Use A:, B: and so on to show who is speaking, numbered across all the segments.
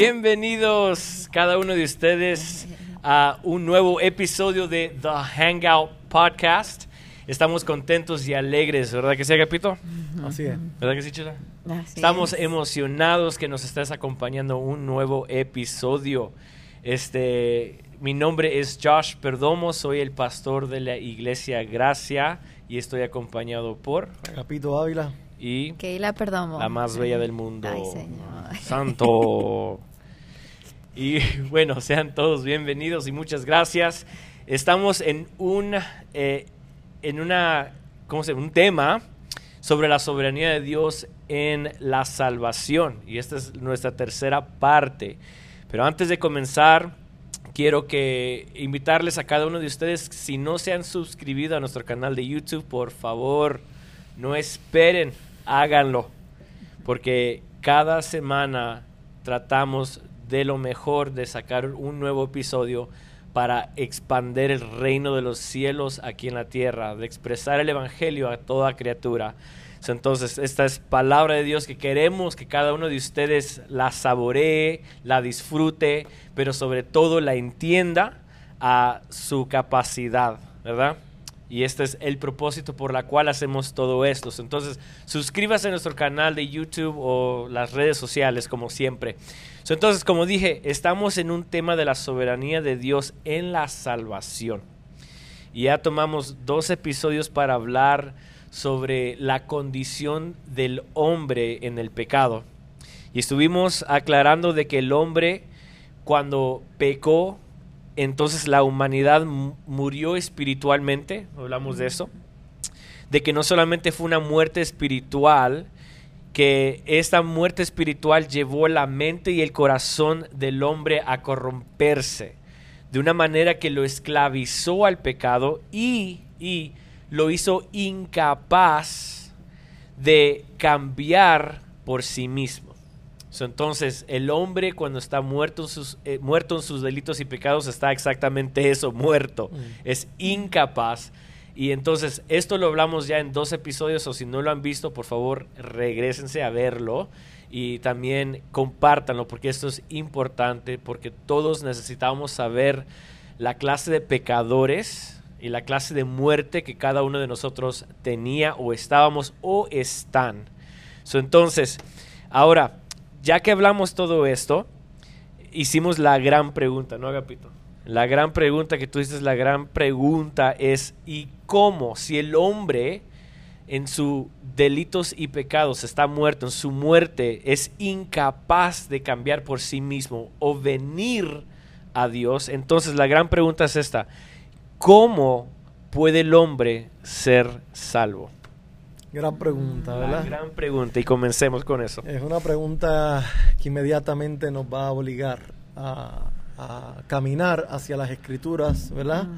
A: Bienvenidos cada uno de ustedes a un nuevo episodio de The Hangout Podcast. Estamos contentos y alegres, ¿verdad que sí, Agapito?
B: Así es.
A: ¿Verdad que sí, Chula?
C: Así
A: Estamos
C: es.
A: emocionados que nos estés acompañando un nuevo episodio. Este, mi nombre es Josh Perdomo, soy el pastor de la Iglesia Gracia y estoy acompañado por
B: Capito Ávila.
A: y
C: Keila Perdomo.
A: la más bella del mundo.
C: Ay, señor.
A: Santo. Y bueno, sean todos bienvenidos y muchas gracias. Estamos en un, eh, en una, ¿cómo se? Un tema sobre la soberanía de Dios en la salvación. Y esta es nuestra tercera parte. Pero antes de comenzar, quiero que invitarles a cada uno de ustedes, si no se han suscribido a nuestro canal de YouTube, por favor, no esperen, háganlo. Porque cada semana tratamos de lo mejor de sacar un nuevo episodio para expander el reino de los cielos aquí en la tierra, de expresar el evangelio a toda criatura. Entonces, esta es palabra de Dios que queremos que cada uno de ustedes la saboree, la disfrute, pero sobre todo la entienda a su capacidad, ¿verdad? Y este es el propósito por la cual hacemos todo esto. Entonces, suscríbase a nuestro canal de YouTube o las redes sociales, como siempre. Entonces, como dije, estamos en un tema de la soberanía de Dios en la salvación. Y ya tomamos dos episodios para hablar sobre la condición del hombre en el pecado. Y estuvimos aclarando de que el hombre, cuando pecó, entonces la humanidad mu- murió espiritualmente, hablamos de eso, de que no solamente fue una muerte espiritual, que esta muerte espiritual llevó la mente y el corazón del hombre a corromperse de una manera que lo esclavizó al pecado y, y lo hizo incapaz de cambiar por sí mismo. So, entonces, el hombre cuando está muerto en, sus, eh, muerto en sus delitos y pecados está exactamente eso, muerto. Es incapaz. Y entonces, esto lo hablamos ya en dos episodios, o si no lo han visto, por favor, regresense a verlo y también compártanlo, porque esto es importante, porque todos necesitamos saber la clase de pecadores y la clase de muerte que cada uno de nosotros tenía o estábamos o están. So, entonces, ahora, ya que hablamos todo esto, hicimos la gran pregunta, ¿no, Agapito? La gran pregunta que tú dices, la gran pregunta es, ¿y cómo si el hombre en sus delitos y pecados está muerto, en su muerte es incapaz de cambiar por sí mismo o venir a Dios? Entonces la gran pregunta es esta, ¿cómo puede el hombre ser salvo?
B: Gran pregunta,
A: La
B: ¿verdad?
A: gran pregunta y comencemos con eso.
B: Es una pregunta que inmediatamente nos va a obligar a, a caminar hacia las escrituras, ¿verdad?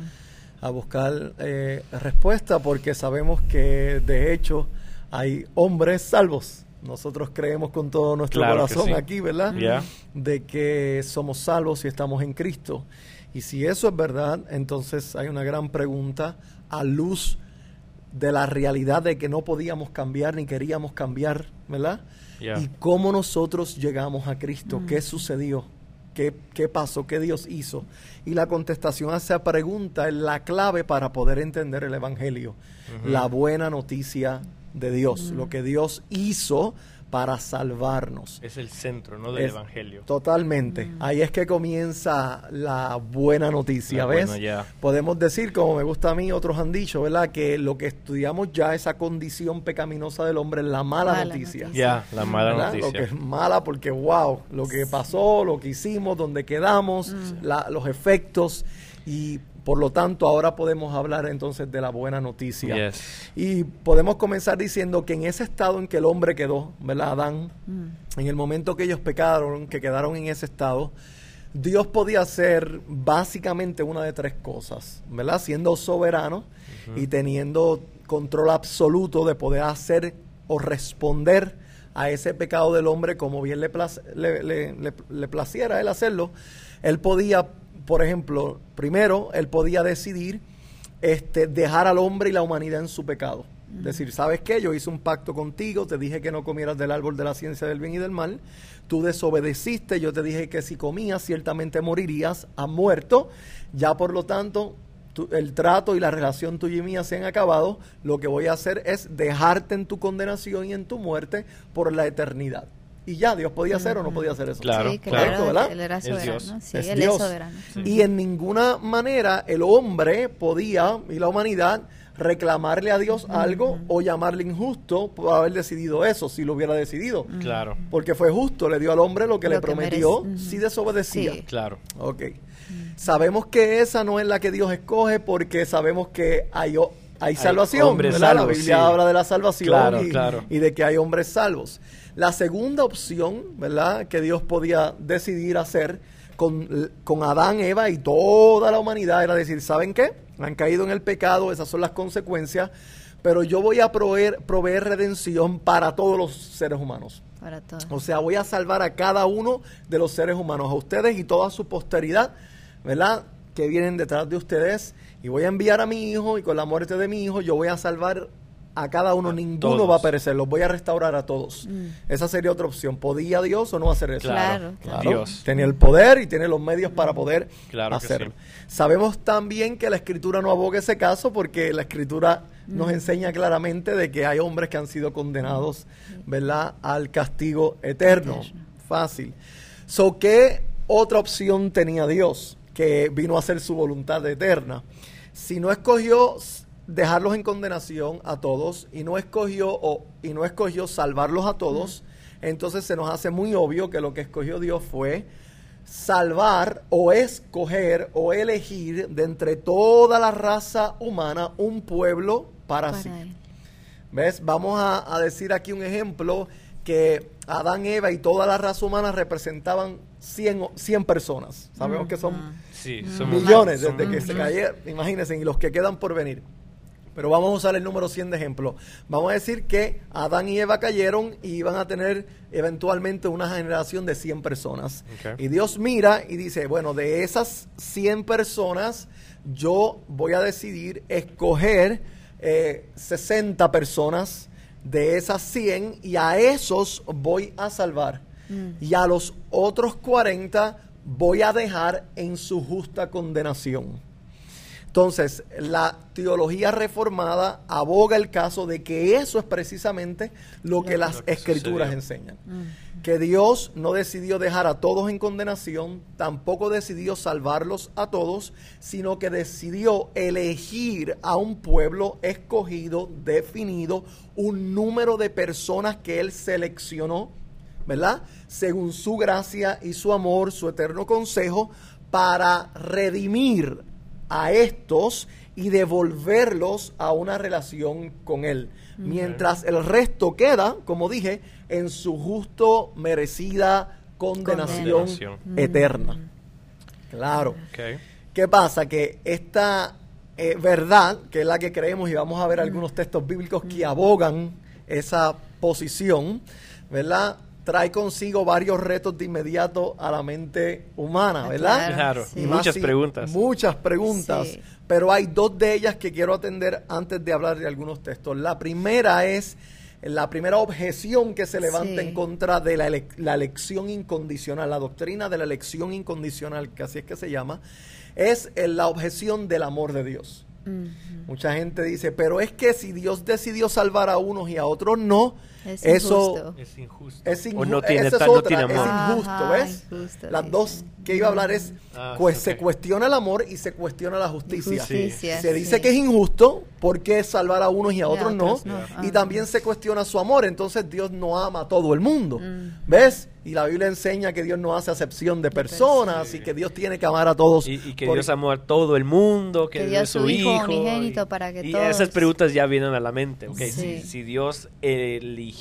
B: A buscar eh, respuesta porque sabemos que de hecho hay hombres salvos. Nosotros creemos con todo nuestro
A: Claro
B: corazón
A: sí.
B: aquí, ¿verdad?
A: Ya.
B: De que somos salvos si estamos en Cristo. Y si eso es verdad, entonces hay una gran pregunta a luz de la realidad de que no podíamos cambiar ni queríamos cambiar, ¿verdad?
A: Ya.
B: Y cómo nosotros llegamos a Cristo, qué sucedió, ¿Qué, qué pasó, qué Dios hizo. Y la contestación a esa pregunta es la clave para poder entender el Evangelio, la buena noticia de Dios, lo que Dios hizo para salvarnos.
A: Es el centro, ¿no? Del
B: Es-
A: Evangelio.
B: Totalmente. Ahí es que comienza la buena noticia,
A: La
B: ¿ves?
A: buena.
B: Podemos decir, como me gusta a mí, otros han dicho, ¿verdad? Que lo que estudiamos ya, esa condición pecaminosa del hombre, es la mala,
C: Mala
B: noticia.
C: noticia.
A: Ya, la mala
B: ¿verdad? Lo
A: noticia.
B: que es mala porque, wow, lo que pasó, lo que hicimos, donde quedamos, la- los efectos y por lo tanto ahora podemos hablar entonces de la buena noticia.
A: Yes.
B: Y podemos comenzar diciendo que en ese estado en que el hombre quedó, ¿verdad? Adán, en el momento que ellos pecaron, que quedaron en ese estado, Dios podía hacer básicamente una de tres cosas, ¿verdad? Siendo soberano y teniendo control absoluto de poder hacer o responder a ese pecado del hombre como bien le, plac- le, le- le- le placiera a él hacerlo. Él podía, por ejemplo, primero, él podía decidir este, dejar al hombre y la humanidad en su pecado. Decir, ¿sabes qué? Yo hice un pacto contigo, te dije que no comieras del árbol de la ciencia del bien y del mal, tú desobedeciste, yo te dije que si comías ciertamente morirías, has muerto, ya por lo tanto el trato y la relación tuya y mía se han acabado, lo que voy a hacer es dejarte en tu condenación y en tu muerte por la eternidad. Y ya, Dios podía hacer o no podía hacer eso.
A: Claro,
C: claro.
A: ¿verdad?
C: Él era soberano. Sí,
B: es
C: él
B: Dios.
C: es soberano.
B: Y en ninguna manera el hombre podía, y la humanidad, reclamarle a Dios algo o llamarle injusto por haber decidido eso, si lo hubiera decidido.
A: Claro,
B: Porque fue justo, le dio al hombre lo que
C: Lo
B: le
C: que
B: prometió si desobedecía.
C: Sí.
A: claro.
B: Ok. Sabemos que esa no es la que Dios escoge porque sabemos que hay, hay salvación. la Biblia
A: sí.
B: habla de la salvación
A: Claro,
B: y,
A: claro.
B: y de que hay hombres salvos. La segunda opción, ¿verdad? Que Dios podía decidir hacer con, con Adán, Eva y toda la humanidad era decir, ¿saben qué? Han caído en el pecado, esas son las consecuencias, pero yo voy a proveer, proveer redención para todos los seres humanos.
C: Para todos.
B: O sea, voy a salvar a cada uno de los seres humanos, a ustedes y toda su posteridad, ¿verdad? Que vienen detrás de ustedes. Y voy a enviar a mi hijo y con la muerte de mi hijo yo voy a salvar a cada uno.
A: A
B: Ninguno
A: todos.
B: va a perecer, los voy a restaurar a todos. Esa sería otra opción. ¿Podía Dios o no hacer eso?
A: Claro,
C: Claro,
B: Claro,
A: Dios.
B: Tenía el poder y tiene los medios para poder
A: Claro
B: hacerlo.
A: sí.
B: Sabemos también que la escritura no aboga ese caso porque la escritura nos enseña claramente de que hay hombres que han sido condenados, ¿verdad?, al castigo eterno.
C: Eterno.
B: Fácil. So, ¿qué otra opción tenía Dios que vino a hacer su voluntad eterna? Si no escogió dejarlos en condenación a todos y no escogió o, y no escogió salvarlos a todos, entonces se nos hace muy obvio que lo que escogió Dios fue salvar o escoger o elegir de entre toda la raza humana un pueblo para,
C: Para
B: sí.
C: él.
B: ¿Ves? Vamos a, a decir aquí un ejemplo que Adán, Eva y toda la raza humana representaban 100, o- 100 personas. Sabemos que son
A: Sí,
B: millones
A: somos-
B: desde que se cayeron, imagínense, y los que quedan por venir. Pero vamos a usar el número 100 de ejemplo. Vamos a decir que Adán y Eva cayeron y iban a tener eventualmente una generación de 100 personas. Y Dios mira y dice, bueno, de esas 100 personas yo voy a decidir escoger eh, 60 personas de esas 100 y a esos voy a salvar. Y a los otros 40 voy a dejar en su justa condenación. Entonces, la teología reformada aboga el caso de que eso es precisamente lo que las
A: Lo que
B: escrituras
A: sucedió.
B: enseñan. Que Dios no decidió dejar a todos en condenación, tampoco decidió salvarlos a todos, sino que decidió elegir a un pueblo escogido, definido, un número de personas que Él seleccionó, ¿verdad? Según su gracia y su amor, su eterno consejo, para redimir a estos y devolverlos a una relación con Él. Mientras el resto queda, como dije, en su justo, merecida condenación,
A: Condenación.
B: eterna. Claro.
A: Ok.
B: ¿Qué pasa? Que esta eh, verdad, que es la que creemos, y vamos a ver algunos textos bíblicos que abogan esa posición, ¿verdad? Trae consigo varios retos de inmediato a la mente humana,
C: Ah,
B: ¿verdad?
A: Claro,
C: sí.
B: Y más
A: muchas
B: si-
A: preguntas.
B: Muchas preguntas.
C: Sí.
B: Pero hay dos de ellas que quiero atender antes de hablar de algunos textos. La primera es la primera objeción que se levanta
C: Sí.
B: en contra de la, ele- la elección incondicional, la doctrina de la elección incondicional, que así es que se llama, es eh, la objeción del amor de Dios. Mucha gente dice, pero es que si Dios decidió salvar a unos y a otros no,
C: Es
B: eso
C: injusto.
A: Es injusto.
B: es
A: o
B: injusto.
A: no tiene,
B: Esa es
A: ta- no
B: otra,
A: tiene
B: es
A: amor.
B: injusto,
C: Ajá,
B: ¿ves?
C: injusto,
B: Las
C: sí,
B: dos que iba a hablar es,
A: Ah,
B: pues se cuestiona el amor y se cuestiona la justicia.
C: Justicia,
B: Se dice
C: sí.
B: que es injusto porque salvar a unos y a
C: Y a
B: otros no. Y
C: Ah.
B: también se cuestiona su amor. Entonces Dios no ama a todo el mundo.
C: Mm.
B: ¿Ves? Y la Biblia enseña que Dios no hace acepción de personas
A: Sí.
B: y que Dios tiene que amar a todos.
A: Y, y que
B: por-
A: Dios amó a todo el mundo, que,
C: Que
A: dio
C: dio
A: su
C: Hijo
A: hijo.
C: unigénito
A: y,
C: para que
A: y
C: todos-
A: esas preguntas ya vienen a la mente. ok,
C: Sí.
A: si, si Dios eligió,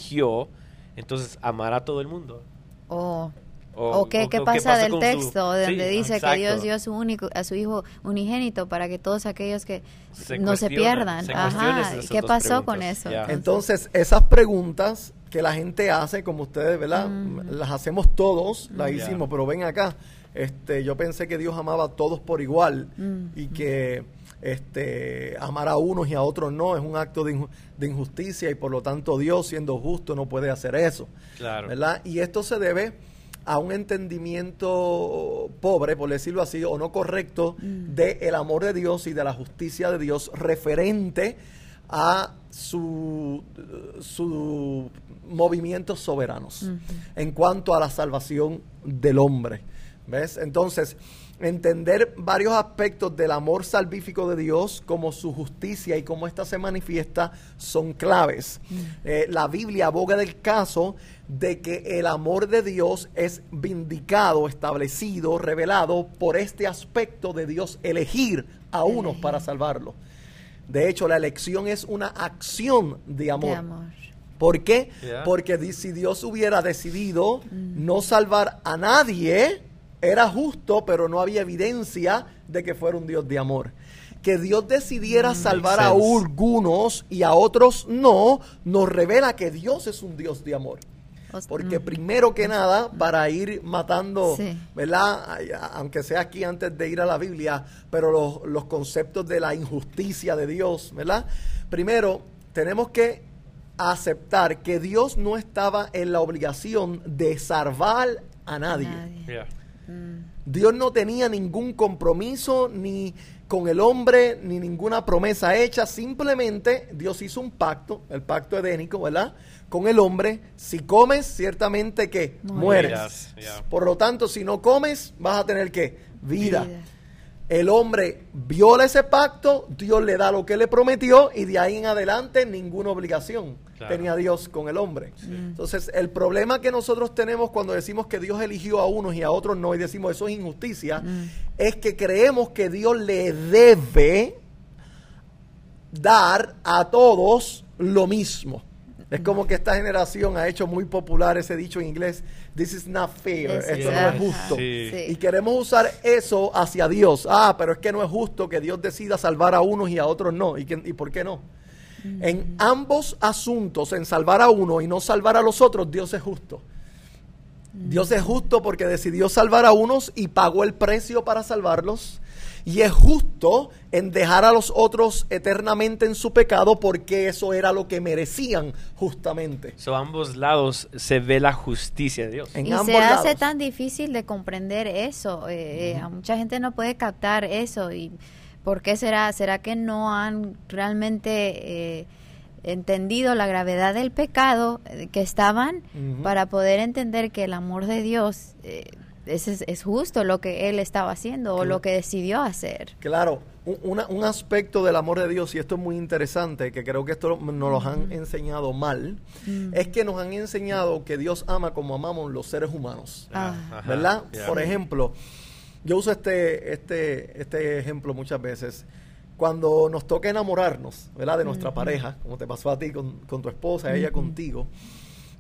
A: entonces amará a todo el mundo.
C: O,
A: O-
C: o qué,
A: o-
C: qué pasa
A: pasa
C: del
A: con su-
C: texto donde
A: Sí,
C: dice
A: exacto.
C: que Dios dio a su único a su hijo unigénito para que todos aquellos que
A: Se
C: no se pierdan.
A: se
C: Ajá. ¿Qué pasó con
A: preguntas,
C: eso?
A: ya.
B: Entonces, esas preguntas que la gente hace, como ustedes, ¿verdad? Las hacemos todos, las
A: Ya.
B: hicimos, pero ven acá. Este, yo pensé que Dios amaba a todos por igual
C: Mm.
B: y que este, amar a unos y a otros no, es un acto de, inju- de injusticia y por lo tanto Dios, siendo justo, no puede hacer eso.
A: Claro.
B: ¿verdad? Y esto se debe a un entendimiento pobre, por decirlo así, o no correcto, del amor de Dios y de la justicia de Dios referente a su, su movimientos soberanos en cuanto a la salvación del hombre. ¿Ves? Entonces, entender varios aspectos del amor salvífico de Dios, como su justicia y cómo ésta se manifiesta, son claves. Eh, la Biblia aboga del caso de que el amor de Dios es vindicado, establecido, revelado por este aspecto de Dios elegir a unos para salvarlo. De hecho, la elección es una acción de amor.
C: De amor.
B: ¿Por qué?
A: Yeah.
B: Porque si Dios hubiera decidido no salvar a nadie, era justo, pero no había evidencia de que fuera un Dios de amor. Que Dios decidiera salvar a algunos y a otros no, nos revela que Dios es un Dios de amor. Porque
C: mm.
B: primero que nada, para ir matando,
C: Sí.
B: ¿verdad? A- Aunque sea aquí antes de ir a la Biblia, pero los, los conceptos de la injusticia de Dios, ¿verdad? Primero, tenemos que aceptar que Dios no estaba en la obligación de salvar a nadie.
C: Nadie.
A: Yeah.
B: Dios no tenía ningún compromiso ni con el hombre, ni ninguna promesa hecha. Simplemente Dios hizo un pacto, el pacto edénico, ¿verdad? Con el hombre. Si comes, ciertamente que mueres. Por lo tanto, si no comes, vas a tener que vida.
C: Vida.
B: El hombre viola ese pacto, Dios le da lo que le prometió y de ahí en adelante ninguna obligación
A: Claro.
B: tenía Dios con el hombre. Entonces, el problema que nosotros tenemos cuando decimos que Dios eligió a unos y a otros no y decimos eso es injusticia, es que creemos que Dios le debe dar a todos lo mismo. Es como que esta generación ha hecho muy popular ese dicho en inglés, this is not fair,
C: This
B: esto no es justo.
A: Sí.
B: Y queremos usar eso hacia Dios. Ah, pero es que no es justo que Dios decida salvar a unos y a otros no. ¿Y, quién- y por qué no? En ambos asuntos, en salvar a uno y no salvar a los otros, Dios es justo. Dios es justo porque decidió salvar a unos y pagó el precio para salvarlos. Y es justo en dejar a los otros eternamente en su pecado porque eso era lo que merecían justamente.
A: So, ambos lados se ve la justicia de Dios.
B: En
C: y
B: ambos
C: se hace
B: lados.
C: tan difícil de comprender eso. eh, eh, a mucha gente no puede captar eso. ¿Y por qué será? ¿Será que no han realmente eh, entendido la gravedad del pecado eh, que estaban
B: Ujú.
C: para poder entender que el amor de Dios eh, es, es- es justo lo que Él estaba haciendo o lo que decidió hacer?
B: Claro, un, una- un aspecto del amor de Dios, y esto es muy interesante, que creo que esto nos lo han enseñado mal, es que nos han enseñado que Dios ama como amamos los seres humanos.
C: Ah.
B: ¿Verdad?
A: yeah.
B: Por ejemplo, yo uso este, este, este ejemplo muchas veces. Cuando nos toca enamorarnos, ¿verdad? De nuestra pareja, como te pasó a ti con, con tu esposa, ella contigo.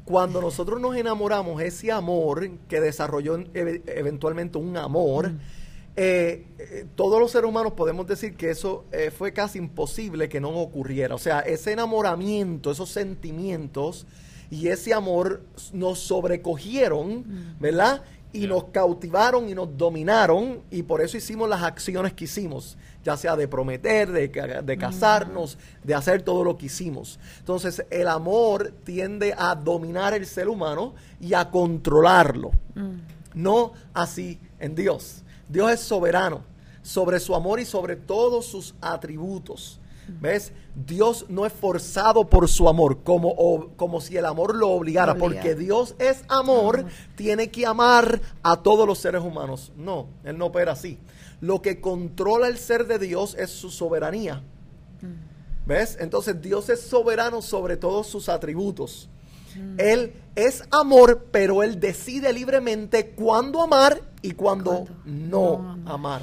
B: Cuando nosotros nos enamoramos, ese amor que desarrolló eve- eventualmente un amor, eh, eh, todos los seres humanos podemos decir que eso eh, fue casi imposible que no ocurriera. O sea, ese enamoramiento, esos sentimientos y ese amor nos sobrecogieron, ¿verdad? Y nos cautivaron y nos dominaron y por eso hicimos las acciones que hicimos, ya sea de prometer, de, de casarnos, de hacer todo lo que hicimos. Entonces el amor tiende a dominar el ser humano y a controlarlo. No así en Dios. Dios es soberano sobre su amor y sobre todos sus atributos. ¿Ves? Dios no es forzado por su amor, como, o- como si el amor lo obligara,
C: Obliga.
B: porque Dios es amor, tiene que amar a todos los seres humanos. No, Él no opera así. Lo que controla el ser de Dios es su soberanía. ¿Ves? Entonces Dios es soberano sobre todos sus atributos. Él es amor, pero Él decide libremente cuándo amar y cuándo
C: Cuándo
B: no,
C: no amar.
B: amar.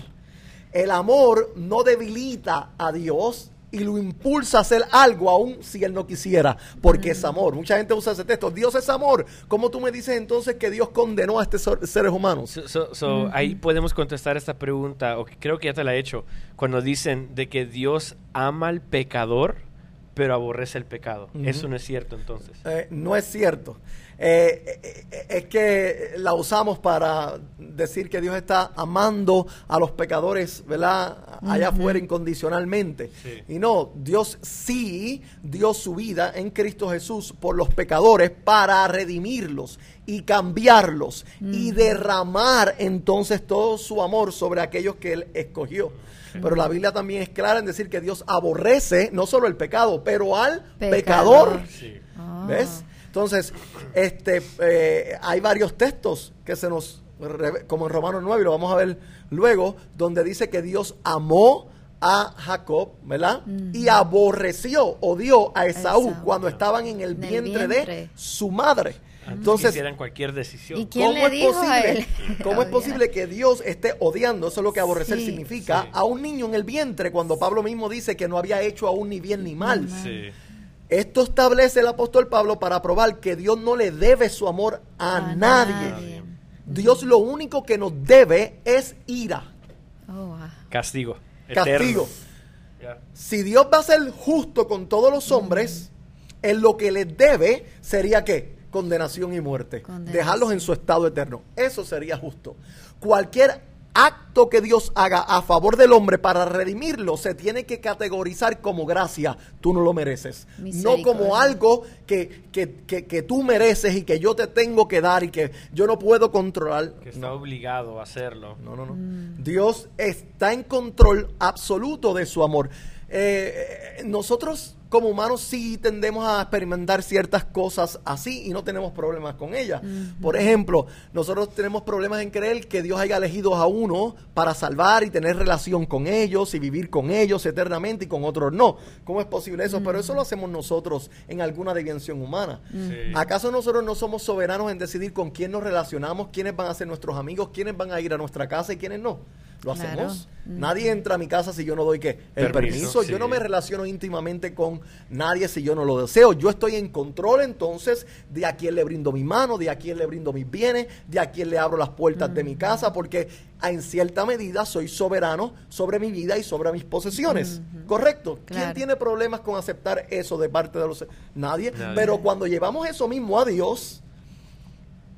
B: El amor no debilita a Dios y lo impulsa a hacer algo aún si Él no quisiera, porque es amor. Mucha gente usa ese texto, Dios es amor. ¿Cómo tú me dices entonces que Dios condenó a estos ser- seres humanos?
A: So- so- so, Ahí podemos contestar esta pregunta, o que creo que ya te la he hecho, cuando dicen de que Dios ama al pecador, pero aborrece el pecado. Eso no es cierto entonces.
B: Eh, no es cierto. Eh, eh, es que la usamos para decir que Dios está amando a los pecadores, ¿verdad? Allá afuera incondicionalmente.
A: Sí.
B: Y no, Dios sí dio su vida en Cristo Jesús por los pecadores para redimirlos y cambiarlos y derramar entonces todo su amor sobre aquellos que Él escogió. Pero la Biblia también es clara en decir que Dios aborrece no solo el pecado, pero al
C: Pecador.
B: pecador.
A: Sí.
C: Ah.
B: ¿Ves? Entonces, este, eh, hay varios textos que se nos, como en Romanos 9, y lo vamos a ver luego, donde dice que Dios amó a Jacob, ¿verdad? Y aborreció, odió a Esaú,
C: Esaú.
B: cuando estaban en el
C: En el
B: vientre,
C: vientre.
B: de su madre.
A: Antes
B: Entonces,
A: hicieran cualquier decisión.
C: ¿Y quién
B: ¿Cómo
C: le
B: es
C: dijo a él?
B: posible? ¿Cómo es posible que Dios esté odiando? Eso es lo que aborrecer
C: Sí,
B: significa.
A: sí.
B: A un niño en el vientre, cuando Pablo mismo dice que no había hecho aún ni bien ni mal.
A: Sí.
B: Esto establece el apóstol Pablo para probar que Dios no le debe su amor a,
C: A
B: nadie.
C: nadie.
B: Dios lo único que nos debe es ira,
C: Oh, wow.
A: Castigo.
B: castigo. Si Dios va a ser justo con todos los hombres, en lo que les debe sería qué? Condenación y muerte.
C: Condenación.
B: Dejarlos en su estado eterno. Eso sería justo. Cualquier acto que Dios haga a favor del hombre para redimirlo se tiene que categorizar como gracia. Tú no lo mereces. No como algo que, que, que- que tú mereces y que yo te tengo que dar y que yo no puedo controlar.
A: Que está obligado a hacerlo.
B: No, no, no. Dios está en control absoluto de su amor. Eh, eh, nosotros como humanos sí tendemos a experimentar ciertas cosas así y no tenemos problemas con ellas. Por ejemplo, nosotros tenemos problemas en creer que Dios haya elegido a uno para salvar y tener relación con ellos y vivir con ellos eternamente y con otros no. ¿Cómo es posible eso? Pero eso lo hacemos nosotros en alguna dimensión humana.
A: Sí.
B: ¿Acaso nosotros no somos soberanos en decidir con quién nos relacionamos, quiénes van a ser nuestros amigos, quiénes van a ir a nuestra casa y quiénes no? Lo
C: Claro.
B: hacemos. Nadie entra a mi casa si yo no doy qué? El permiso.
A: Permiso,
B: Yo
A: sí.
B: no me relaciono íntimamente con nadie si yo no lo deseo. Yo estoy en control entonces de a quién le brindo mi mano, de a quién le brindo mis bienes, de a quién le abro las puertas de mi casa, porque en cierta medida soy soberano sobre mi vida y sobre mis posesiones. ¿Correcto? ¿Quién tiene problemas con aceptar eso de parte de los... Nadie.
A: Nadie.
B: Pero cuando llevamos eso mismo a Dios...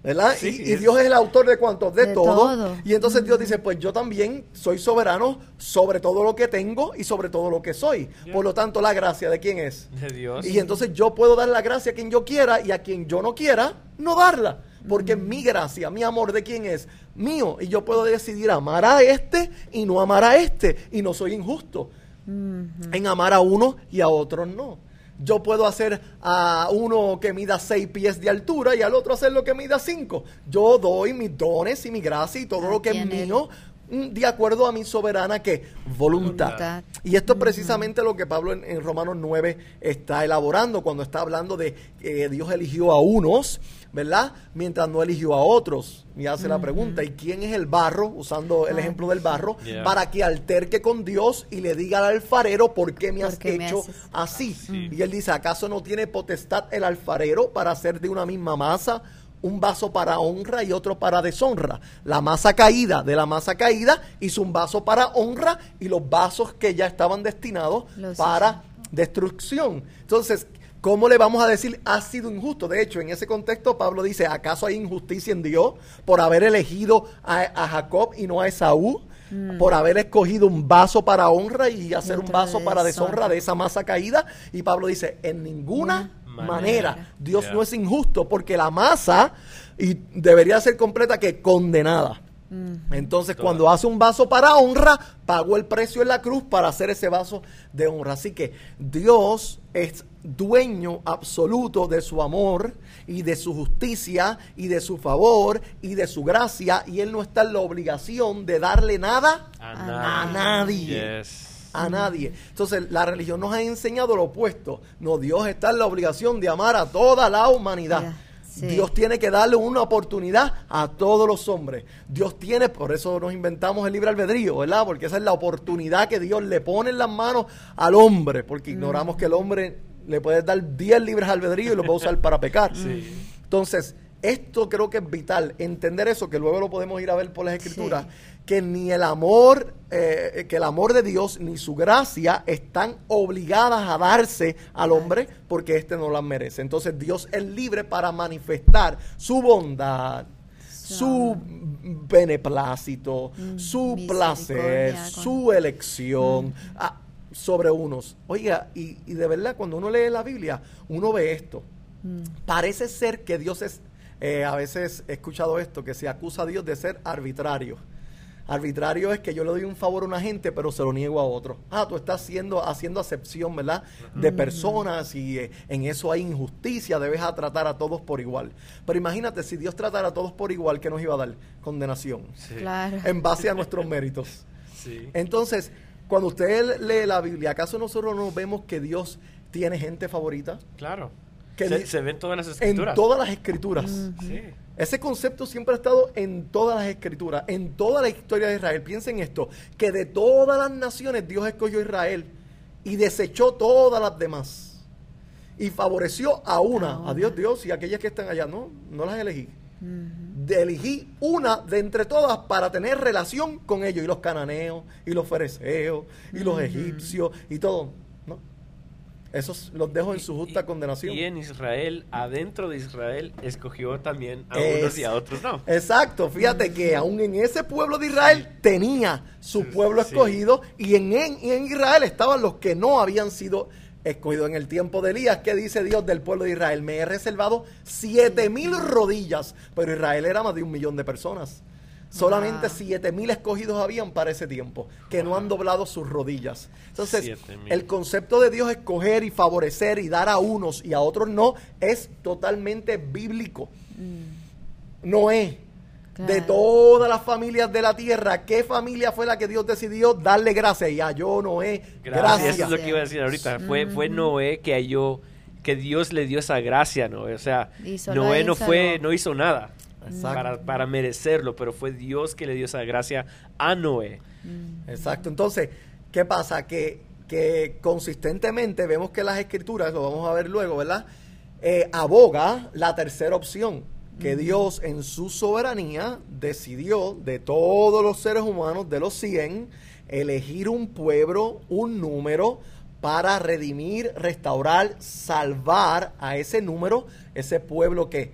B: ¿Verdad?
A: Sí,
B: y, Dios es el autor de cuantos, de,
C: De
B: todo.
C: todo.
B: Y entonces Dios dice, pues yo también soy soberano sobre todo lo que tengo y sobre todo lo que soy. Por lo tanto, la gracia de quién es.
A: De Dios.
B: Y entonces yo puedo dar la gracia a quien yo quiera y a quien yo no quiera, no darla. Porque mi gracia, mi amor de quién es mío. Y yo puedo decidir amar a este y no amar a este. Y no soy injusto en amar a uno y a otros no. Yo puedo hacer a uno que mida seis pies de altura y al otro hacer lo que mida cinco. Yo doy mis dones y mi gracia y todo lo que es mío mm, de acuerdo a mi soberana que voluntad.
C: Voluntad.
B: Y esto es precisamente lo que Pablo en, en Romanos 9 está elaborando cuando está hablando de que Dios eligió a unos, ¿verdad? Mientras no eligió a otros. Y hace la pregunta, ¿y quién es el barro? Usando el
C: Ah.
B: ejemplo del barro,
A: Yeah.
B: para que alterque con Dios y le diga al alfarero, ¿por qué me
C: ¿Por
B: has
C: qué
B: hecho así?
A: Sí.
B: Y él dice, ¿acaso no tiene potestad el alfarero para hacer de una misma masa un vaso para honra y otro para deshonra? La masa caída de la masa caída hizo un vaso para honra y los vasos que ya estaban destinados
C: Los
B: para destrucción. Entonces, ¿cómo le vamos a decir ha sido injusto? De hecho, en ese contexto Pablo dice, ¿acaso hay injusticia en Dios por haber elegido a, a Jacob y no a Esaú? Por haber escogido un vaso para honra y hacer un vaso
C: de
B: para
C: deshonra
B: de esa masa caída. Y Pablo dice, en ninguna
A: Manera.
B: manera. Dios no es injusto porque la masa y debería ser completa que condenada. Entonces,
A: Toda.
B: cuando hace un vaso para honra, pagó el precio en la cruz para hacer ese vaso de honra. Así que Dios es dueño absoluto de su amor y de su justicia y de su favor y de su gracia y Él no está en la obligación de darle nada
A: A
B: a
A: nadie.
B: nadie
A: Yes.
B: a nadie. Entonces, la religión nos ha enseñado lo opuesto. No, Dios está en la obligación de amar a toda la humanidad.
C: Sí.
B: Dios tiene que darle una oportunidad a todos los hombres. Dios tiene, por eso nos inventamos el libre albedrío, ¿verdad? Porque esa es la oportunidad que Dios le pone en las manos al hombre, porque ignoramos que el hombre le puede dar 10 libres albedrío y lo puede usar para pecar. Entonces, esto creo que es vital, entender eso, que luego lo podemos ir a ver por las escrituras, que ni el amor, eh, que el amor de Dios ni su gracia están obligadas a darse al hombre porque éste no las merece. Entonces Dios es libre para manifestar su bondad, su beneplácito,
C: Mm,
B: su placer, su elección ah, sobre unos. Oiga, y, y de verdad cuando uno lee la Biblia, uno ve esto.
C: Mm.
B: Parece ser que Dios es, eh, a veces he escuchado esto, que se acusa a Dios de ser arbitrario. Arbitrario es que yo le doy un favor a una gente, pero se lo niego a otro. Ah, tú estás haciendo, haciendo acepción, ¿verdad? De personas y eh, en eso hay injusticia, debes a tratar a todos por igual. Pero imagínate, si Dios tratara a todos por igual, ¿qué nos iba a dar? Condenación.
A: Sí.
C: Claro.
B: En base a nuestros méritos.
A: Sí.
B: Entonces, cuando usted lee la Biblia, ¿acaso nosotros no vemos que Dios tiene gente favorita?
A: Claro.
B: Que
A: se, ven todas las
B: En
A: escrituras.
B: todas las escrituras.
A: Sí.
B: Ese concepto siempre ha estado en todas las escrituras, en toda la historia de Israel. Piensen esto, que de todas las naciones Dios escogió a Israel y desechó todas las demás. Y favoreció a una,
C: A
B: a. Dios Dios y aquellas que están allá. No, no las elegí. Elegí una de entre todas para tener relación con ellos. Y los cananeos, y los fereceos, y los egipcios, y todo. Esos los dejo en su justa
A: Y-
B: condenación.
A: Y en Israel, adentro de Israel, escogió también a
B: Es-
A: unos y a otros no.
B: Exacto, fíjate que aún en ese pueblo de Israel tenía su pueblo
A: Sí.
B: escogido y en, en, en Israel estaban los que no habían sido escogidos. En el tiempo de Elías, ¿qué dice Dios del pueblo de Israel? Me he reservado siete mil rodillas, pero Israel era más de un millón de personas. Solamente
C: Wow.
B: siete mil escogidos habían para ese tiempo, que no han doblado sus rodillas. Entonces, el concepto de Dios escoger y favorecer y dar a unos y a otros no es totalmente bíblico. Noé, de todas las familias de la tierra, ¿qué familia fue la que Dios decidió darle gracia? Y a yo, Noé,
A: Gracias.
B: gracias.
A: Eso es lo que iba a decir ahorita. Fue, fue Noé que halló, que Dios le dio esa gracia, ¿no? O sea, Noé no fue, no hizo nada. Para, para merecerlo, pero fue Dios que le dio esa gracia a Noé.
B: Exacto. Entonces, ¿qué pasa? Que, que consistentemente vemos que las escrituras, lo vamos a ver luego, ¿verdad? Eh, aboga la tercera opción, que Dios en su soberanía decidió de todos los seres humanos, de los 100, elegir un pueblo, un número, para redimir, restaurar, salvar a ese número, ese pueblo que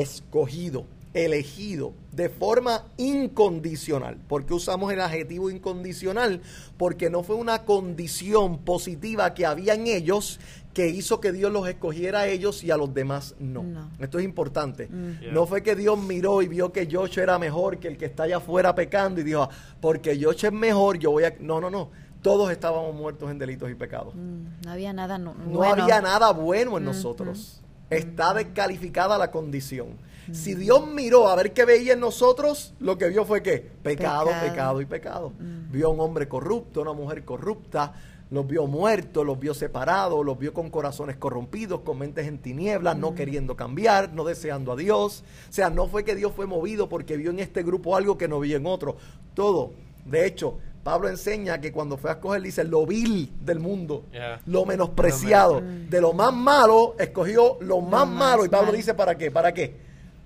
B: escogido, elegido de forma incondicional. ¿Por qué usamos el adjetivo incondicional? Porque no fue una condición positiva que había en ellos que hizo que Dios los escogiera a ellos y a los demás no.
C: No.
B: Esto es importante.
A: Yeah.
B: No fue que Dios miró y vio que Joshua era mejor que el que está allá afuera pecando y dijo, "Ah, porque Joshua es mejor, yo voy a... No, no, no. Todos estábamos muertos en delitos y pecados.
C: Mm, No había nada no,
B: No
C: bueno.
B: había nada bueno en nosotros. Está descalificada la condición. Si Dios miró a ver qué veía en nosotros, lo que vio fue que pecado,
C: Pecado.
B: pecado y pecado. Vio a un hombre corrupto, una mujer corrupta, los vio muertos, los vio separados, los vio con corazones corrompidos, con mentes en tinieblas, no queriendo cambiar, no deseando a Dios. O sea, no fue que Dios fue movido porque vio en este grupo algo que no vio en otro. Todo. De hecho, Pablo enseña que cuando fue a escoger, dice, lo vil del mundo,
A: Yeah.
B: lo menospreciado. De lo más malo, escogió lo más
C: más
B: malo. Y Pablo dice, ¿para qué? ¿Para qué?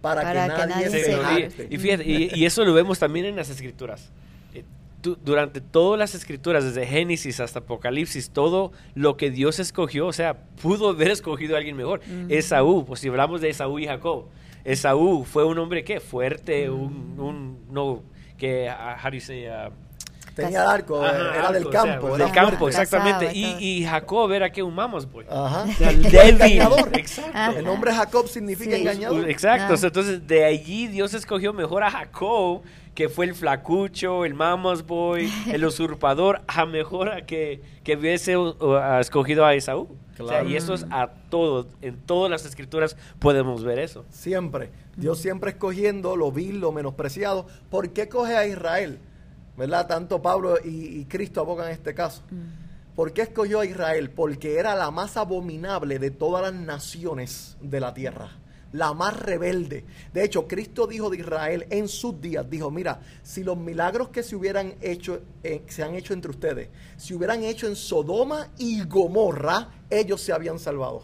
B: Para,
C: Para
B: que
C: que
B: nadie,
C: nadie
B: se
A: y, fíjate, y, y eso lo vemos también en las escrituras. Eh, tú- durante todas las escrituras, desde Génesis hasta Apocalipsis, todo lo que Dios escogió, o sea, pudo haber escogido a alguien mejor. Esaú, pues si hablamos de Esaú y Jacob, Esaú fue un hombre que fuerte, un, un- no, que, ah, how do you say, ah,
B: Tenía el arco,
A: ajá,
B: era
A: algo,
B: del
A: o sea,
B: campo.
A: del campo,
B: fuerte.
A: exactamente.
C: Casado y
A: Y, Jacob era que un mamas boy.
B: Ajá.
A: O sea,
B: El
A: débil.
B: engañador.
A: Exacto.
B: El nombre Jacob significa
C: Sí.
B: engañador.
A: Exacto,
C: Ah.
A: o sea, entonces de allí Dios escogió mejor a Jacob, que fue el flacucho, el mamas boy, el usurpador, a mejor a que, que hubiese uh, uh, escogido a Esaú. O sea,
B: Claro.
A: y eso es a todos, en todas las escrituras podemos ver eso.
B: Siempre. Dios siempre escogiendo lo vil, lo menospreciado. ¿Por qué coge a Israel? ¿Verdad? Tanto Pablo y, y Cristo abogan en este caso. ¿Por qué escogió a Israel? Porque era la más abominable de todas las naciones de la tierra. La más rebelde. De hecho, Cristo dijo de Israel en sus días, dijo, mira, si los milagros que se hubieran hecho, eh, se han hecho entre ustedes, se hubieran hecho en Sodoma y Gomorra, ellos se habían salvado.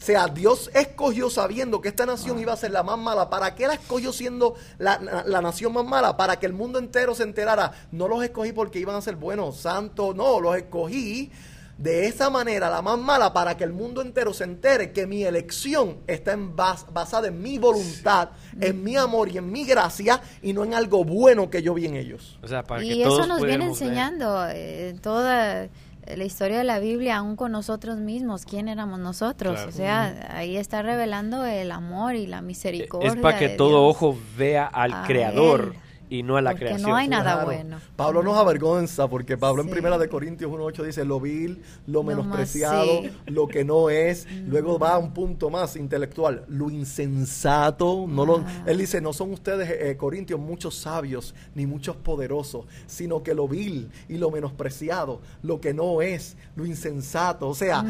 B: O sea, Dios escogió sabiendo que esta nación iba a ser la más mala. ¿Para qué la escogió siendo la, la- la nación más mala? Para que el mundo entero se enterara. No los escogí porque iban a ser buenos, santos. No, los escogí de esa manera, la más mala, para que el mundo entero se entere que mi elección está en bas- basada en mi voluntad, en mi amor y en mi gracia, y no en algo bueno que yo vi en ellos.
A: O sea, para que
C: y
A: todos
C: eso nos viene enseñando eh, en toda la historia de la Biblia, aún con nosotros mismos, quién éramos nosotros.
A: Claro.
C: O sea, ahí está revelando el amor y la misericordia.
A: Es para que
C: de
A: todo
C: Dios.
A: ojo vea al
C: A
A: creador
C: Él.
A: Y no a la
C: Porque
A: creación.
C: no hay nada
B: Claro.
C: bueno.
B: Pablo nos avergonza porque Pablo en primera de Corintios 1.8 dice lo vil, lo
C: más,
B: menospreciado,
C: sí.
B: lo que no es. Luego va a un punto más intelectual, lo insensato. No lo, él dice, no son ustedes, eh, Corintios, muchos sabios ni muchos poderosos, sino que lo vil y lo menospreciado, lo que no es, lo insensato. O sea,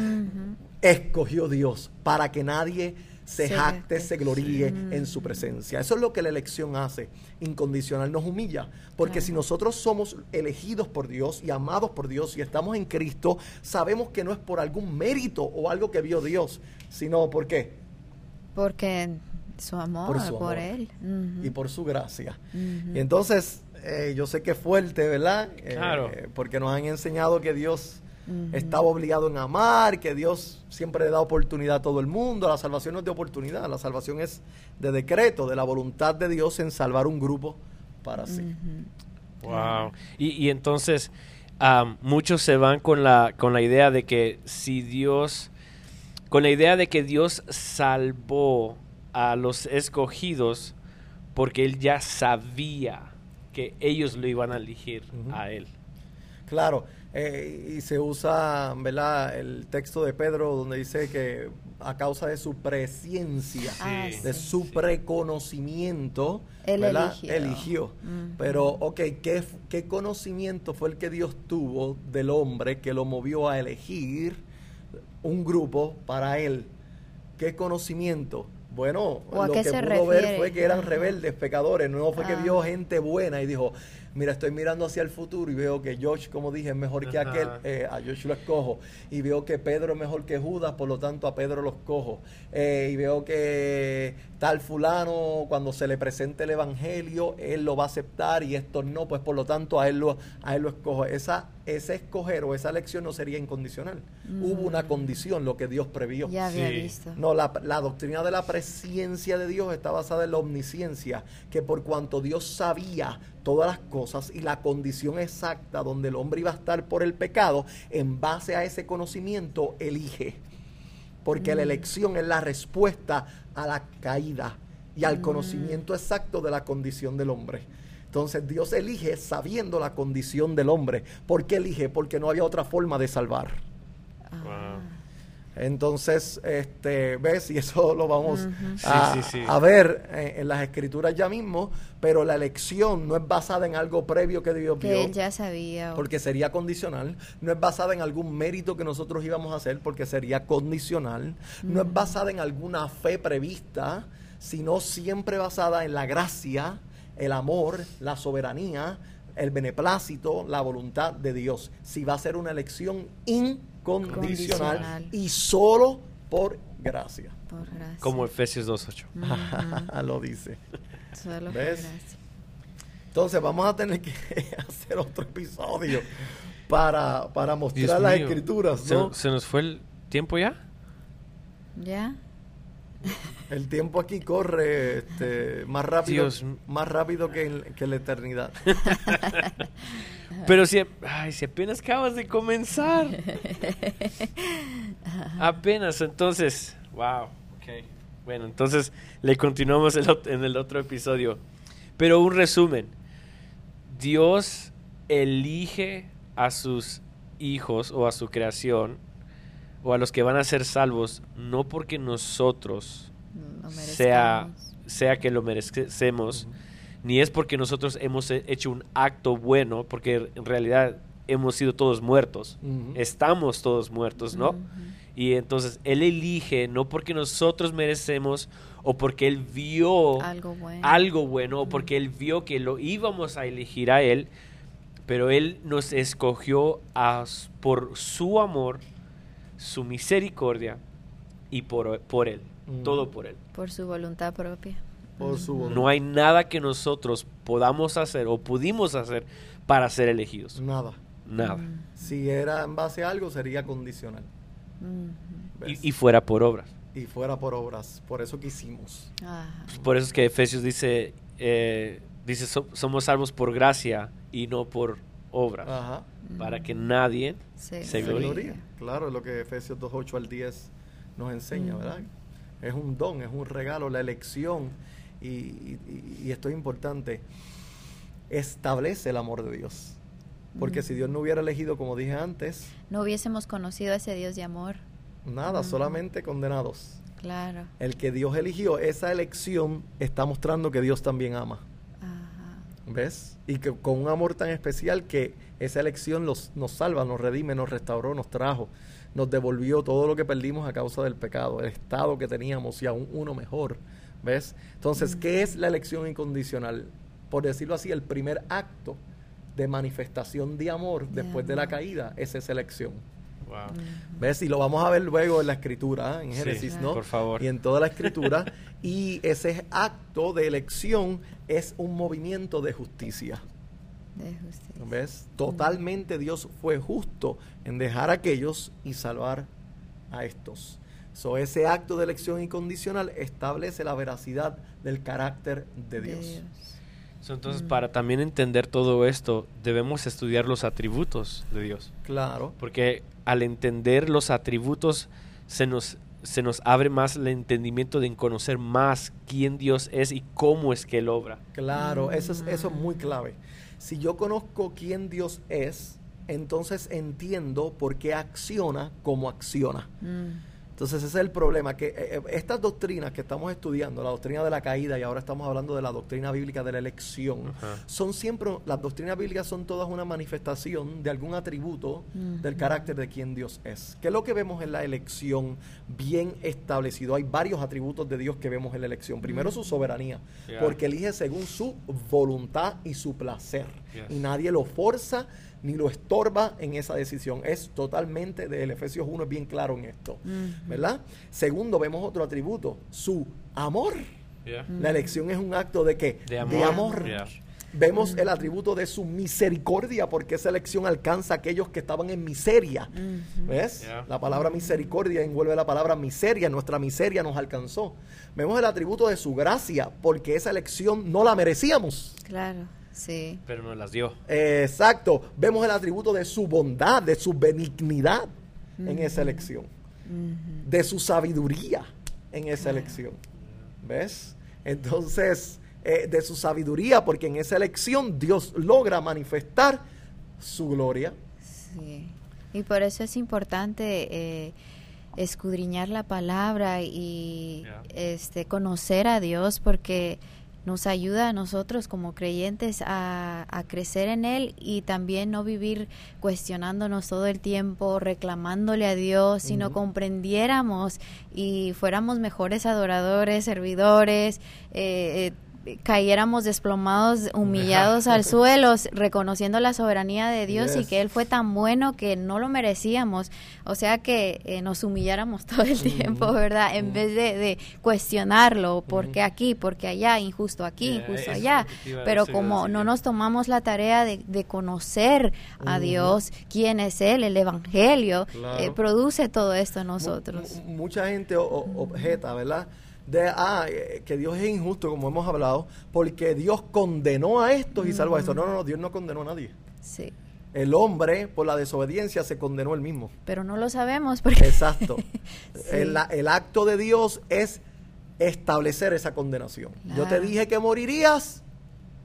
B: escogió Dios para que nadie se
C: Se
B: jacte, se gloríe en su presencia. Eso es lo que la elección hace. Incondicional nos humilla. Porque
C: Claro.
B: si nosotros somos elegidos por Dios y amados por Dios y estamos en Cristo, sabemos que no es por algún mérito o algo que vio Dios, sino por qué?
C: Porque su amor
B: Por
C: por,
B: su amor.
C: él.
B: Y por su gracia. Y entonces, eh, yo sé que es fuerte, ¿verdad? Eh,
A: Claro.
B: porque nos han enseñado que Dios Estaba obligado en amar, que Dios siempre le da oportunidad a todo el mundo. La salvación no es de oportunidad, la salvación es de decreto, de la voluntad de Dios en salvar un grupo para sí.
A: Wow. Y, y entonces am, muchos se van con la, con la idea de que si Dios, con la idea de que Dios salvó a los escogidos porque Él ya sabía que ellos lo iban a elegir a Él.
B: Claro, eh, y se usa, ¿verdad? El texto de Pedro donde dice que a causa de su presciencia,
C: Ah,
A: Sí.
B: de
C: sí.
B: su preconocimiento,
C: Él
B: ¿verdad?
C: eligió.
B: eligió.
C: Ujú.
B: Pero, ok, ¿qué, ¿qué conocimiento fue el que Dios tuvo del hombre que lo movió a elegir un grupo para él? ¿Qué conocimiento? Bueno,
C: ¿O a
B: lo que pudo ver fue que eran rebeldes, pecadores. No fue que
C: Ah.
B: vio gente buena y dijo, mira, estoy mirando hacia el futuro y veo que Josh, como dije, es mejor que aquel. eh, a Josh lo escojo. Y veo que Pedro es mejor que Judas, por lo tanto a Pedro lo escojo. Eh, y veo que tal fulano, cuando se le presente el evangelio, él lo va a aceptar y estos no, pues por lo tanto a él lo, a él lo escojo. Esa, ese escoger o esa elección no sería incondicional. Hubo una condición, lo que Dios previó.
C: Ya había
A: Sí.
C: visto.
B: No, la, la doctrina de la presciencia de Dios está basada en la omnisciencia, que por cuanto Dios sabía todas las cosas y la condición exacta donde el hombre iba a estar por el pecado, en base a ese conocimiento elige. Porque la elección es la respuesta a la caída y al conocimiento exacto de la condición del hombre. Entonces Dios elige sabiendo la condición del hombre. ¿Por qué elige? Porque no había otra forma de salvar.
C: Ah.
B: Entonces, este, ves, y eso lo vamos a,
A: Sí, sí, sí.
B: a ver en las escrituras ya mismo, pero la elección no es basada en algo previo que Dios
C: Que
B: vio,
C: él ya sabía.
B: porque sería condicional, no es basada en algún mérito que nosotros íbamos a hacer, porque sería condicional, no es basada en alguna fe prevista, sino siempre basada en la gracia, el amor, la soberanía, el beneplácito, la voluntad de Dios. Si va a ser una elección incondicional
C: Condicional.
B: y solo por gracia.
C: Por gracia.
A: Como Efesios 2.8.
B: Lo dice.
C: Solo por
B: ¿Ves?
C: gracia.
B: Entonces vamos a tener que hacer otro episodio para, para mostrar
A: Dios
B: las
A: mío.
B: escrituras,
A: ¿Se,
B: ¿no?
A: se nos fue el tiempo ya?
C: ¿Ya?
B: El tiempo aquí corre este, más rápido,
A: Dios
B: más rápido que, en- que la eternidad.
A: Pero si, ay, si apenas acabas de comenzar. apenas, entonces, wow, ok. Bueno, entonces le continuamos el en el otro episodio. Pero un resumen. Dios elige a sus hijos o a su creación o a los que van a ser salvos no porque nosotros
C: No
A: sea, sea que lo merecemos, ni es porque nosotros hemos he- hecho un acto bueno, porque en realidad hemos sido todos muertos, estamos todos muertos, ¿no? Y entonces Él elige, no porque nosotros merecemos o porque Él vio
C: Algo bueno.
A: algo bueno o porque Él vio que lo íbamos a elegir a Él, pero Él nos escogió a- por su amor, su misericordia y por, por Él.
B: Mm.
A: Todo por Él.
C: Por su voluntad propia.
B: Por su voluntad.
A: No hay nada que nosotros podamos hacer o pudimos hacer para ser elegidos.
B: Nada.
A: Nada.
B: Si era en base a algo, sería condicional.
C: Mm.
A: Y, y fuera por obras.
B: Y fuera por obras. Por eso quisimos.
C: Ajá.
A: Por eso es que Efesios dice, eh, dice "So- somos salvos por gracia y no por obras.
B: Ajá.
A: Para que nadie
C: Sí.
A: se gloríe.
B: Claro, es lo que Efesios 2, 8 al 10 nos enseña,
C: Mm.
B: ¿verdad? Es un don, es un regalo, la elección. Y, y- y esto es importante. Establece el amor de Dios. Porque
C: Mm.
B: si Dios no hubiera elegido, como dije antes,
C: No hubiésemos conocido a ese Dios de amor.
B: nada,
C: Mm.
B: solamente condenados.
C: Claro.
B: El que Dios eligió, esa elección está mostrando que Dios también ama. ¿Ves? Y que con un amor tan especial que esa elección los, nos salva, nos redime, nos restauró, nos trajo, nos devolvió todo lo que perdimos a causa del pecado, el estado que teníamos y aún uno mejor. ¿Ves? Entonces, ¿qué es la elección incondicional? Por decirlo así, el primer acto de manifestación de amor
C: De
B: después de la caída es esa elección.
A: Wow.
B: ¿Ves? Y lo vamos a ver luego en la escritura, ¿eh? en Génesis. ¿no?
A: por favor.
B: Y en toda la escritura. y ese acto de elección es un movimiento de justicia.
C: De justicia.
B: ¿Ves? Totalmente Dios fue justo en dejar a aquellos y salvar a estos. So, ese acto de elección incondicional establece la veracidad del carácter de. Dios.
A: So, entonces,
C: Mm.
A: para también entender todo esto, debemos estudiar los atributos de Dios.
B: Claro.
A: Porque al entender los atributos, se nos, se nos abre más el entendimiento de conocer más quién Dios es y cómo es que Él obra.
B: Claro, eso es, eso es muy
C: Mm.
B: clave. Si yo conozco quién Dios es, entonces entiendo por qué acciona como acciona.
C: Mm.
B: Entonces ese es el problema, que eh, eh, estas doctrinas que estamos estudiando, la doctrina de la caída y ahora estamos hablando de la doctrina bíblica de la elección,
A: Ajá.
B: son siempre, las doctrinas bíblicas son todas una manifestación de algún atributo del carácter de quien Dios es. ¿Qué es lo que vemos en la elección bien establecido? Hay varios atributos de Dios que vemos en la elección. Primero su soberanía,
A: Yeah.
B: porque elige según su voluntad y su placer.
A: Yes.
B: Y nadie lo forza ni lo estorba en esa decisión. Es totalmente de él. Efesios 1 es bien claro en esto. ¿Verdad? Segundo, vemos otro atributo, su amor.
A: Yeah.
B: La elección es un acto de qué?
A: De amor. Yeah.
B: Vemos el atributo de su misericordia, porque esa elección alcanza a aquellos que estaban en miseria. ¿Ves?
A: Yeah.
B: La palabra misericordia envuelve la palabra miseria. Nuestra miseria nos alcanzó. Vemos el atributo de su gracia, porque esa elección no la merecíamos.
C: Claro, sí.
A: Pero nos las dio.
B: Exacto. Vemos el atributo de su bondad, de su benignidad en esa elección. De su sabiduría en esa elección. ¿Ves? Entonces, eh, de su sabiduría, porque en esa elección Dios logra manifestar su gloria.
C: Sí. Y por eso es importante eh, escudriñar la palabra y este conocer a Dios porque nos ayuda a nosotros como creyentes a, a crecer en Él y también no vivir cuestionándonos todo el tiempo, reclamándole a Dios, sino comprendiéramos y fuéramos mejores adoradores, servidores, eh, eh, cayéramos desplomados, humillados al suelo, reconociendo la soberanía de Dios y que Él fue tan bueno que no lo merecíamos. O sea que eh, nos humilláramos todo el tiempo. ¿verdad? En vez de, de cuestionarlo, ¿por
B: Ujú.
C: qué aquí? ¿Por qué allá? Injusto aquí,
A: Yeah,
C: injusto allá. Pero como no nos tomamos la tarea de, de conocer a. Dios, quién es Él, el Evangelio,
B: Claro.
C: eh, produce todo esto en nosotros.
B: mu- mucha gente objeta, ¿verdad? De ah, eh, que Dios es injusto, como hemos hablado, porque Dios condenó a estos y salvó a estos. No, no, no, Dios no condenó a nadie.
C: Sí.
B: El hombre, por la desobediencia, se condenó él mismo.
C: Pero no lo sabemos porque...
B: Exacto.
C: Sí.
B: el, el acto de Dios es establecer esa condenación. Yo te dije que morirías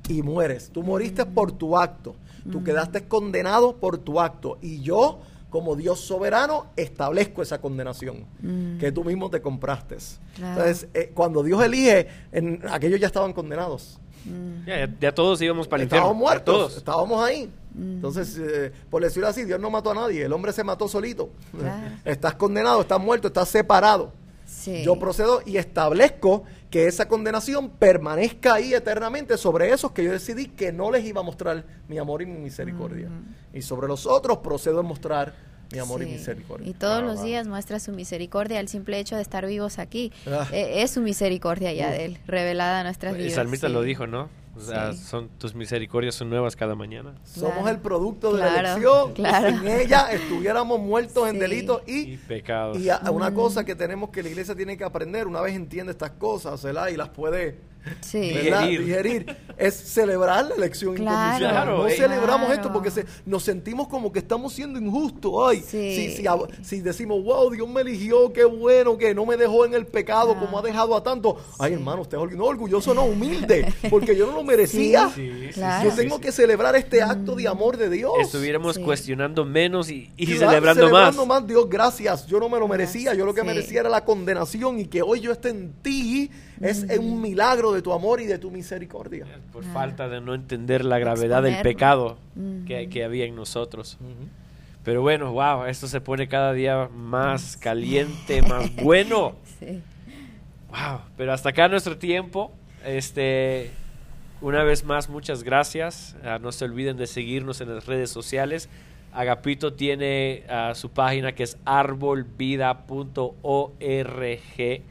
B: y mueres. Tú moriste
C: Mm.
B: por tu acto. Tú quedaste condenado por tu acto. Y yo, como Dios soberano, establezco esa condenación
C: Mm.
B: que tú mismo te compraste.
C: Claro.
B: Entonces, eh, cuando Dios elige, en, aquellos ya estaban condenados.
C: Mm,
A: Ya, todos íbamos para el infierno.
B: Estábamos muertos,
A: Todos.
B: estábamos ahí.
C: Mm.
B: Entonces, eh, por decirlo así, Dios no mató a nadie, el hombre se mató solito.
C: Claro.
B: Estás condenado, estás muerto, estás separado.
C: Sí.
B: Yo procedo y establezco que esa condenación permanezca ahí eternamente sobre esos que yo decidí que no les iba a mostrar mi amor y mi misericordia. Y sobre los otros procedo a mostrar mi amor y misericordia.
C: Y todos
A: Ah,
C: los días muestra su misericordia, el simple hecho de estar vivos aquí.
B: Ah.
C: eh, es su misericordia ya de él, revelada a nuestras
A: El
C: vidas.
A: salmista
C: sí.
A: lo dijo, ¿no? O sea,
C: Sí.
A: son tus misericordias son nuevas cada mañana.
B: Somos el producto de la elección.
C: claro.
B: Sin ella estuviéramos muertos en delitos
A: Y
B: y
A: pecados.
B: Y a- una cosa que tenemos que la iglesia tiene que aprender, una vez entiende estas cosas, ¿verdad? Y las puede
C: Sí.
A: Digerir.
B: digerir, es celebrar la elección
C: Claro.
B: incondicional.
A: Claro,
B: no celebramos
C: Claro.
B: esto porque se- nos sentimos como que estamos siendo injustos. Ay,
C: Sí.
B: si, si, ab- si decimos, wow, Dios me eligió, qué bueno, que no me dejó en el pecado
C: Ah.
B: como ha dejado a tanto. Ay, hermano, usted no, orgulloso, no, humilde, porque yo no lo merecía.
A: Sí, sí,
C: Claro.
B: Yo tengo que celebrar este acto de amor de Dios.
A: Estuviéramos
C: Sí.
A: cuestionando menos y, y
B: Claro,
A: celebrando, más.
B: Dios, gracias. Yo no me lo merecía. Yo lo que
C: Sí.
B: merecía era la condenación y que hoy yo esté en ti es un milagro de tu amor y de tu misericordia.
A: Por
C: Ah.
A: falta de no entender la gravedad del pecado que había en nosotros. Pero bueno, wow, esto se pone cada día más caliente, más bueno.
C: Sí.
A: Wow, pero hasta acá nuestro tiempo. Este, una vez más, muchas gracias. Ah, no se olviden de seguirnos en las redes sociales. Agapito tiene ah, su página que es arbolvida.org.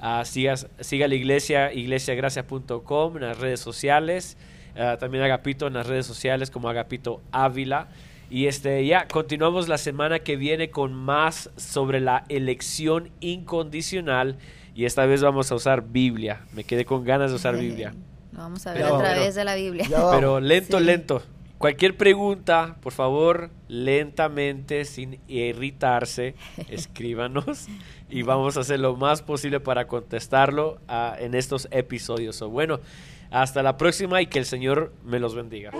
A: Ah, sigas- siga la iglesia, iglesiagracia.com en las redes sociales. Ah, también Agapito en las redes sociales como Agapito Ávila. Y este, ya, continuamos la semana que viene con más sobre la elección incondicional. Y esta vez vamos a usar Biblia. Me quedé con ganas de usar Biblia.
C: Vamos a ver
B: Pero-
C: a través de la Biblia.
A: Pero lento,
C: Sí.
A: lento. Cualquier pregunta, por favor, lentamente, sin irritarse, escríbanos y vamos a hacer lo más posible para contestarlo ah, en estos episodios. So, bueno, hasta la próxima y que el Señor me los bendiga.